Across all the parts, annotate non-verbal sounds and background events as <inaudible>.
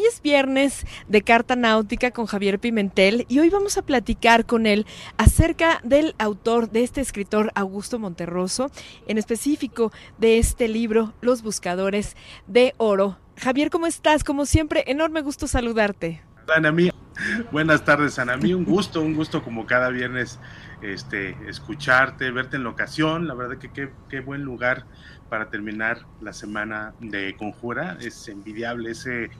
hoy es viernes de Carta Náutica con Javier Pimentel y hoy vamos a platicar con él acerca del autor, de este escritor Augusto Monterroso, en específico de este libro, Los Buscadores de Oro. Javier, ¿cómo estás? Como siempre, enorme gusto saludarte. <laughs> buenas tardes, Anamí, un gusto, un gusto como cada viernes este, escucharte, verte en la ocasión, la verdad que qué, buen lugar para terminar la semana de Conjura. Es envidiable ese,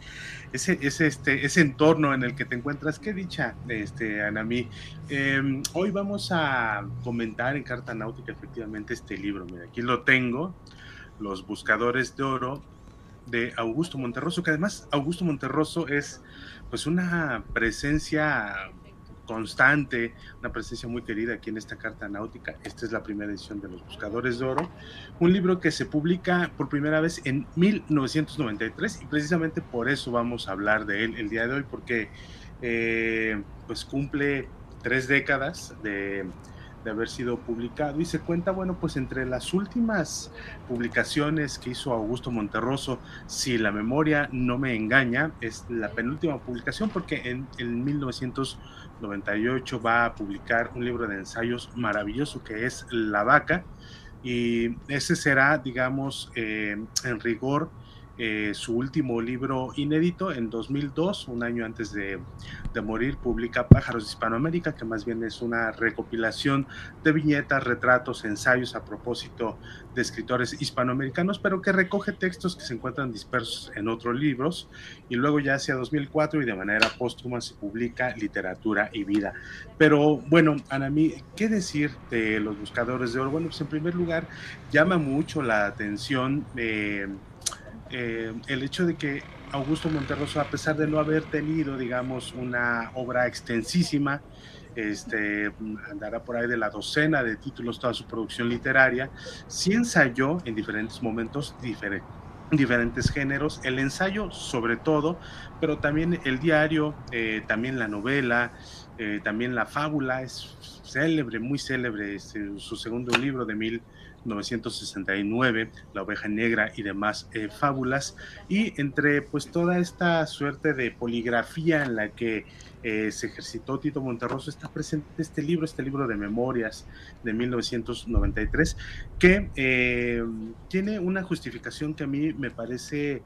ese, ese, este, ese entorno en el que te encuentras. Qué dicha, este, Anamí. Em, hoy vamos a comentar en Carta Náutica efectivamente este libro. Mira, aquí lo tengo, Los Buscadores de Oro de Augusto Monterroso, que además Augusto Monterroso es pues una presencia constante, una presencia muy querida aquí en esta carta náutica. Esta es la primera edición de Los Buscadores de Oro, un libro que se publica por primera vez en 1993 y precisamente por eso vamos a hablar de él el día de hoy, porque eh, pues cumple tres décadas de de haber sido publicado. Y se cuenta, bueno, pues entre las últimas publicaciones que hizo Augusto Monterroso, si la memoria no me engaña, es la penúltima publicación porque en, en 1998 va a publicar un libro de ensayos maravilloso que es La Vaca. Y ese será, digamos, eh, en rigor, eh, su último libro inédito en 2002, un año antes de, morir, publica Pájaros de Hispanoamérica, que más bien es una recopilación de viñetas, retratos, ensayos a propósito de escritores hispanoamericanos, pero que recoge textos que se encuentran dispersos en otros libros. Y luego ya hacia 2004 y de manera póstuma se publica Literatura y Vida. Pero bueno, Anami, ¿qué decir de los buscadores de oro? Bueno, pues en primer lugar, llama mucho la atención. Eh, eh, el hecho de que Augusto Monterroso, a pesar de no haber tenido, digamos, una obra extensísima, este, andará por ahí de la docena de títulos toda su producción literaria, sí ensayó en diferentes momentos diferentes géneros, el ensayo sobre todo, pero también el diario, eh, también la novela, eh, también la fábula, es célebre, muy célebre, este, su segundo libro de mil 969, La oveja negra y demás eh, fábulas. Y entre pues toda esta suerte de poligrafía en la que eh, se ejercitó Tito Monterroso, está presente este libro, este libro de memorias de 1993, que eh, tiene una justificación que a mí me parece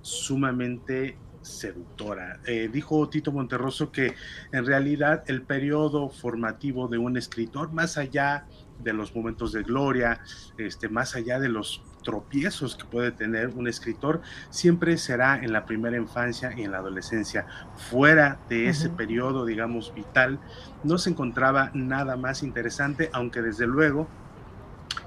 sumamente seductora. dijo Tito Monterroso que en realidad el periodo formativo de un escritor, más allá de los momentos de gloria, este, más allá de los tropiezos que puede tener un escritor, siempre será en la primera infancia y en la adolescencia. Fuera de ese periodo, digamos, vital, no se encontraba nada más interesante, aunque desde luego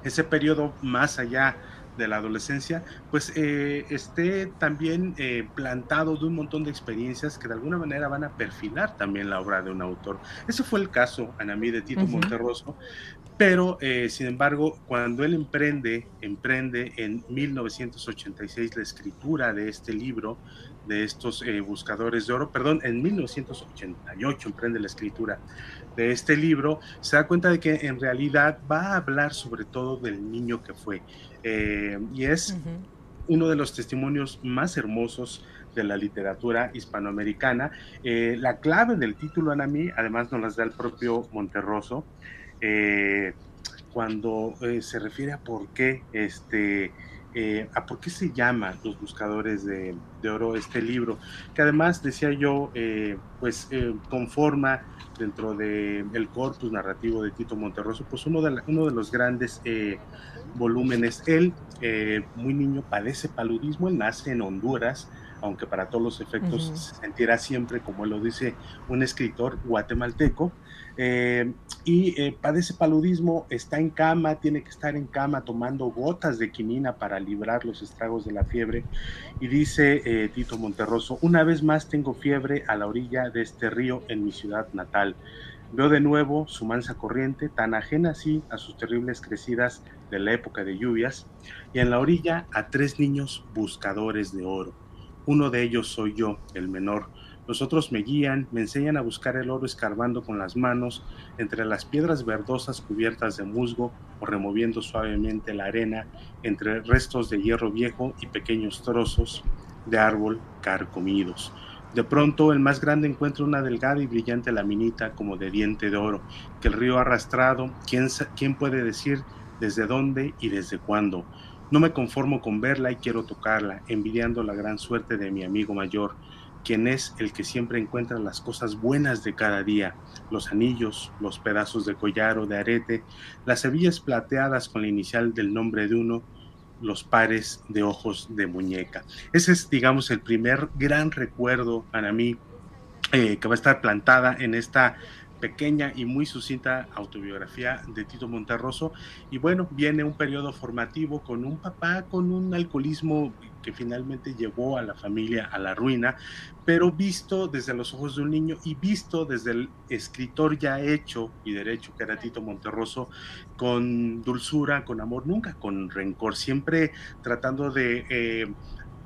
ese periodo más allá de la adolescencia, pues eh, esté también eh, plantado de un montón de experiencias que de alguna manera van a perfilar también la obra de un autor. Ese fue el caso, Anamí, de Tito Monterroso, pero, eh, sin embargo, cuando él emprende, emprende en 1986 la escritura de este libro, de estos eh, buscadores de oro, perdón, en 1988 emprende la escritura de este libro, se da cuenta de que en realidad va a hablar sobre todo del niño que fue. Eh, y es uno de los testimonios más hermosos de la literatura hispanoamericana. la clave del título, Anami, además nos las da el propio Monterroso, eh, cuando eh, se refiere a por qué este eh, a por qué se llama los buscadores de, oro este libro que además decía yo pues conforma dentro del el corpus narrativo de Tito Monterroso pues uno de, uno de los grandes volúmenes él muy niño padece paludismo él nace en Honduras aunque para todos los efectos se sentirá siempre, como lo dice un escritor guatemalteco, eh, y eh, padece paludismo, está en cama, tiene que estar en cama tomando gotas de quinina para librar los estragos de la fiebre. Y dice eh, Tito Monterroso, una vez más tengo fiebre a la orilla de este río en mi ciudad natal. Veo de nuevo su mansa corriente, tan ajena así a sus terribles crecidas de la época de lluvias, y en la orilla a tres niños buscadores de oro. Uno de ellos soy yo, el menor, los otros me guían, me enseñan a buscar el oro escarbando con las manos entre las piedras verdosas cubiertas de musgo o removiendo suavemente la arena entre restos de hierro viejo y pequeños trozos de árbol carcomidos. De pronto el más grande encuentra una delgada y brillante laminita como de diente de oro, que el río ha arrastrado, ¿quién, quién puede decir desde dónde y desde cuándo? No me conformo con verla y quiero tocarla, envidiando la gran suerte de mi amigo mayor, quien es el que siempre encuentra las cosas buenas de cada día, los anillos, los pedazos de collar o de arete, las hebillas plateadas con la inicial del nombre de uno, los pares de ojos de muñeca. Ese es, digamos, el primer gran recuerdo para mí eh, que va a estar plantada en esta pequeña y muy sucinta autobiografía de Tito Monterroso. Y bueno, viene un periodo formativo con un papá con un alcoholismo que finalmente llevó a la familia a la ruina, pero visto desde los ojos de un niño y visto desde el escritor ya hecho y derecho que era Tito Monterroso, con dulzura, con amor, nunca con rencor, siempre tratando de... Eh,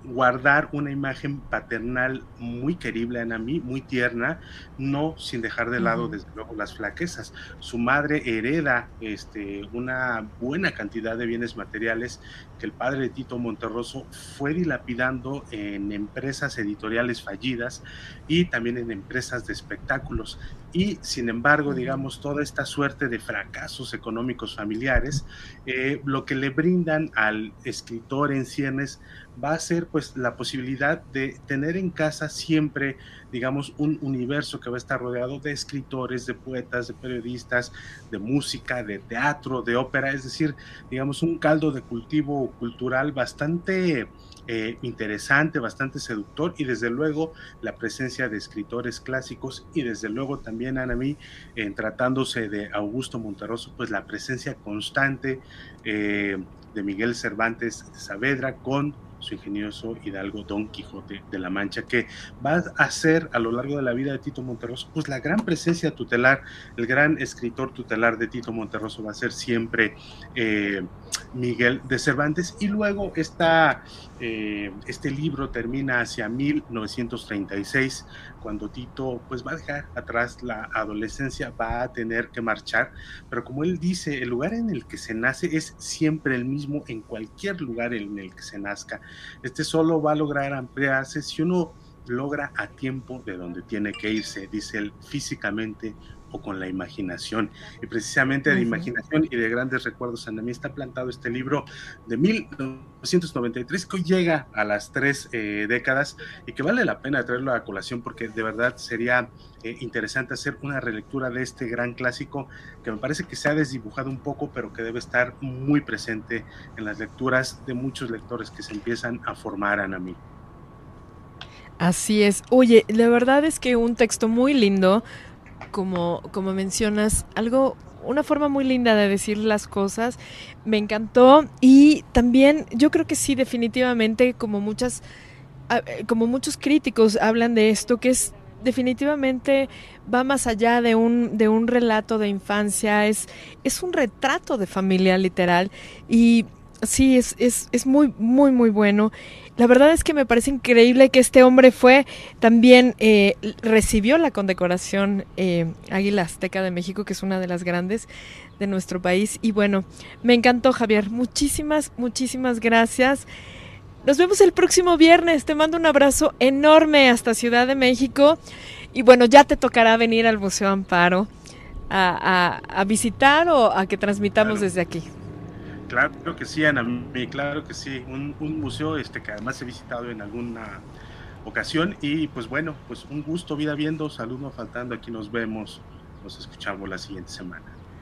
guardar una imagen paternal muy querible a mí, muy tierna, no sin dejar de lado desde luego las flaquezas. Su madre hereda este, una buena cantidad de bienes materiales que el padre de Tito Monterroso fue dilapidando en empresas editoriales fallidas y también en empresas de espectáculos. Y sin embargo, digamos, toda esta suerte de fracasos económicos familiares, eh, lo que le brindan al escritor en ciernes va a ser pues la posibilidad de tener en casa siempre, digamos, un universo que va a estar rodeado de escritores, de poetas, de periodistas, de música, de teatro, de ópera, es decir, digamos, un caldo de cultivo cultural bastante eh, interesante, bastante seductor y desde luego la presencia de escritores clásicos y desde luego también, Ana mí, tratándose de Augusto Monterroso, pues la presencia constante eh, de Miguel Cervantes Saavedra con su ingenioso hidalgo Don Quijote de la Mancha, que va a ser a lo largo de la vida de Tito Monterroso, pues la gran presencia tutelar, el gran escritor tutelar de Tito Monterroso va a ser siempre eh, Miguel de Cervantes, y luego esta, eh, este libro termina hacia 1936, cuando Tito pues va a dejar atrás la adolescencia, va a tener que marchar, pero como él dice, el lugar en el que se nace es siempre el mismo en cualquier lugar en el que se nazca. Este solo va a lograr ampliarse si uno logra a tiempo de donde tiene que irse, dice él, físicamente o con la imaginación. Y precisamente de imaginación y de grandes recuerdos en mí está plantado este libro de 1993 que hoy llega a las tres eh, décadas y que vale la pena traerlo a colación porque de verdad sería eh, interesante hacer una relectura de este gran clásico que me parece que se ha desdibujado un poco pero que debe estar muy presente en las lecturas de muchos lectores que se empiezan a formar a mí. Así es. Oye, la verdad es que un texto muy lindo, como, como mencionas, algo, una forma muy linda de decir las cosas. Me encantó. Y también yo creo que sí, definitivamente, como muchas, eh, como muchos críticos hablan de esto, que es definitivamente va más allá de un, de un relato de infancia, es, es un retrato de familia literal. Y sí, es, es, es muy, muy, muy bueno. La verdad es que me parece increíble que este hombre fue también, eh, recibió la condecoración eh, Águila Azteca de México, que es una de las grandes de nuestro país. Y bueno, me encantó Javier. Muchísimas, muchísimas gracias. Nos vemos el próximo viernes. Te mando un abrazo enorme hasta Ciudad de México. Y bueno, ya te tocará venir al Museo Amparo a, a, visitar o a que transmitamos desde aquí. Claro que sí, Ana, claro que sí. Un, museo este, que además he visitado en alguna ocasión y pues bueno, pues un gusto, vida viendo, salud no faltando, aquí nos vemos, nos escuchamos la siguiente semana.